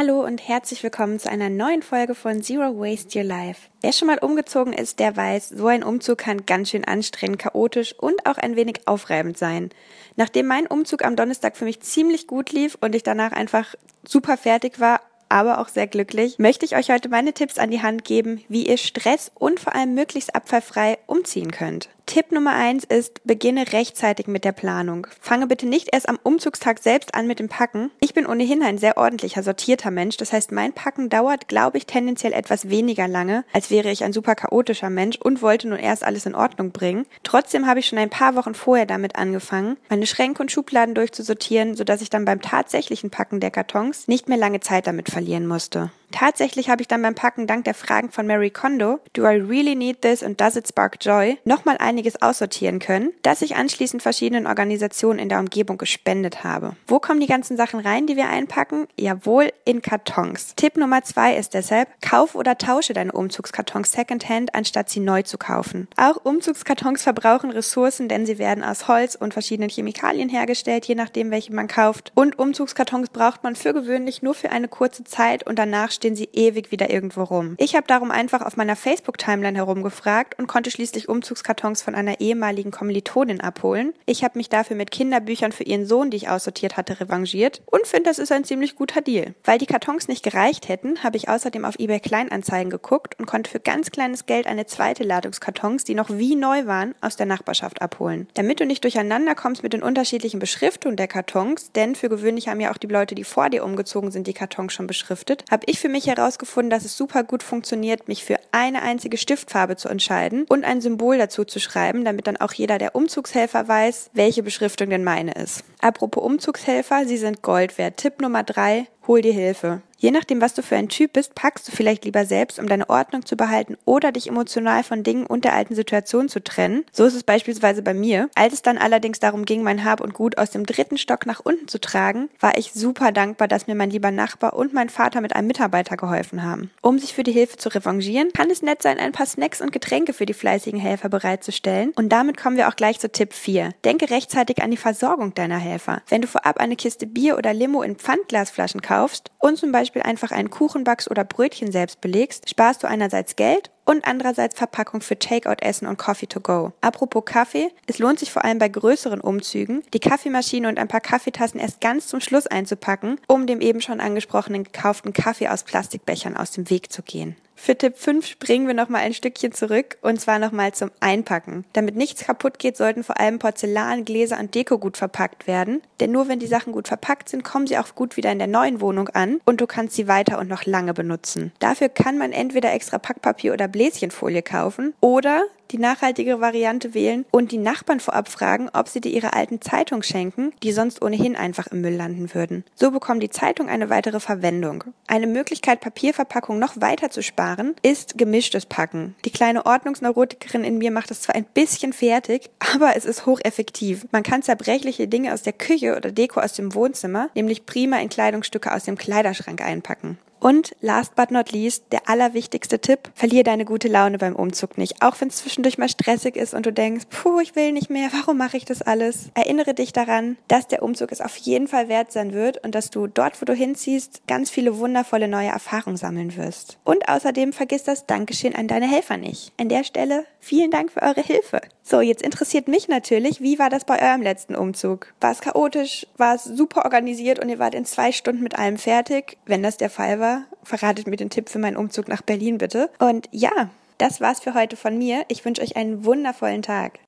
Hallo und herzlich willkommen zu einer neuen Folge von Zero Waste Your Life. Wer schon mal umgezogen ist, der weiß, so ein Umzug kann ganz schön anstrengend, chaotisch und auch ein wenig aufreibend sein. Nachdem mein Umzug am Donnerstag für mich ziemlich gut lief und ich danach einfach super fertig war, aber auch sehr glücklich, möchte ich euch heute meine Tipps an die Hand geben, wie ihr Stress und vor allem möglichst abfallfrei umziehen könnt. Tipp Nummer eins ist, beginne rechtzeitig mit der Planung. Fange bitte nicht erst am Umzugstag selbst an mit dem Packen. Ich bin ohnehin ein sehr ordentlicher, sortierter Mensch. Das heißt, mein Packen dauert, glaube ich, tendenziell etwas weniger lange, als wäre ich ein super chaotischer Mensch und wollte nun erst alles in Ordnung bringen. Trotzdem habe ich schon ein paar Wochen vorher damit angefangen, meine Schränke und Schubladen durchzusortieren, sodass ich dann beim tatsächlichen Packen der Kartons nicht mehr lange Zeit damit verlieren musste. Tatsächlich habe ich dann beim Packen dank der Fragen von Mary Kondo, Do I really need this and does it spark joy, nochmal einiges aussortieren können, das ich anschließend verschiedenen Organisationen in der Umgebung gespendet habe. Wo kommen die ganzen Sachen rein, die wir einpacken? Jawohl, in Kartons. Tipp Nummer zwei ist deshalb, kauf oder tausche deine Umzugskartons secondhand, anstatt sie neu zu kaufen. Auch Umzugskartons verbrauchen Ressourcen, denn sie werden aus Holz und verschiedenen Chemikalien hergestellt, je nachdem, welche man kauft. Und Umzugskartons braucht man für gewöhnlich nur für eine kurze Zeit und danach stehen sie ewig wieder irgendwo rum. Ich habe darum einfach auf meiner Facebook-Timeline herumgefragt und konnte schließlich Umzugskartons von einer ehemaligen Kommilitonin abholen. Ich habe mich dafür mit Kinderbüchern für ihren Sohn, die ich aussortiert hatte, revanchiert und finde, das ist ein ziemlich guter Deal. Weil die Kartons nicht gereicht hätten, habe ich außerdem auf eBay Kleinanzeigen geguckt und konnte für ganz kleines Geld eine zweite Ladung Kartons, die noch wie neu waren, aus der Nachbarschaft abholen. Damit du nicht durcheinander kommst mit den unterschiedlichen Beschriftungen der Kartons, denn für gewöhnlich haben ja auch die Leute, die vor dir umgezogen sind, die Kartons schon beschriftet, habe ich für für mich herausgefunden, dass es super gut funktioniert, mich für eine einzige Stiftfarbe zu entscheiden und ein Symbol dazu zu schreiben, damit dann auch jeder der Umzugshelfer weiß, welche Beschriftung denn meine ist. Apropos Umzugshelfer, sie sind Gold wert. Tipp Nummer drei, hol dir Hilfe. Je nachdem, was du für ein Typ bist, packst du vielleicht lieber selbst, um deine Ordnung zu behalten oder dich emotional von Dingen und der alten Situation zu trennen. So ist es beispielsweise bei mir. Als es dann allerdings darum ging, mein Hab und Gut aus dem dritten Stock nach unten zu tragen, war ich super dankbar, dass mir mein lieber Nachbar und mein Vater mit einem Mitarbeiter geholfen haben. Um sich für die Hilfe zu revanchieren, kann es nett sein, ein paar Snacks und Getränke für die fleißigen Helfer bereitzustellen. Und damit kommen wir auch gleich zu Tipp 4. Denke rechtzeitig an die Versorgung deiner Helfer. Wenn du vorab eine Kiste Bier oder Limo in Pfandglasflaschen kaufst und zum Beispiel Beispiel einfach einen Kuchen backst oder Brötchen selbst belegst, sparst du einerseits Geld und andererseits Verpackung für Takeout-Essen und Coffee to go. Apropos Kaffee, es lohnt sich vor allem bei größeren Umzügen, die Kaffeemaschine und ein paar Kaffeetassen erst ganz zum Schluss einzupacken, um dem eben schon angesprochenen gekauften Kaffee aus Plastikbechern aus dem Weg zu gehen. Für Tipp 5 springen wir nochmal ein Stückchen zurück und zwar nochmal zum Einpacken. Damit nichts kaputt geht, sollten vor allem Porzellan, Gläser und Deko gut verpackt werden. Denn nur wenn die Sachen gut verpackt sind, kommen sie auch gut wieder in der neuen Wohnung an und du kannst sie weiter und noch lange benutzen. Dafür kann man entweder extra Packpapier oder Bläschenfolie kaufen oder die nachhaltige Variante wählen und die Nachbarn vorab fragen, ob sie dir ihre alten Zeitungen schenken, die sonst ohnehin einfach im Müll landen würden. So bekommt die Zeitung eine weitere Verwendung. Eine Möglichkeit, Papierverpackung noch weiter zu sparen, ist gemischtes Packen. Die kleine Ordnungsneurotikerin in mir macht es zwar ein bisschen fertig, aber es ist hocheffektiv. Man kann zerbrechliche Dinge aus der Küche oder Deko aus dem Wohnzimmer nämlich prima in Kleidungsstücke aus dem Kleiderschrank einpacken. Und last but not least, der allerwichtigste Tipp, verlier deine gute Laune beim Umzug nicht. Auch wenn es zwischendurch mal stressig ist und du denkst, puh, ich will nicht mehr, warum mache ich das alles? Erinnere dich daran, dass der Umzug es auf jeden Fall wert sein wird und dass du dort, wo du hinziehst, ganz viele wundervolle neue Erfahrungen sammeln wirst. Und außerdem vergiss das Dankeschön an deine Helfer nicht. An der Stelle vielen Dank für eure Hilfe. So, jetzt interessiert mich natürlich, wie war das bei eurem letzten Umzug? War es chaotisch? War es super organisiert und ihr wart in zwei Stunden mit allem fertig? Wenn das der Fall war, verratet mir den Tipp für meinen Umzug nach Berlin bitte. Und ja, das war's für heute von mir. Ich wünsche euch einen wundervollen Tag.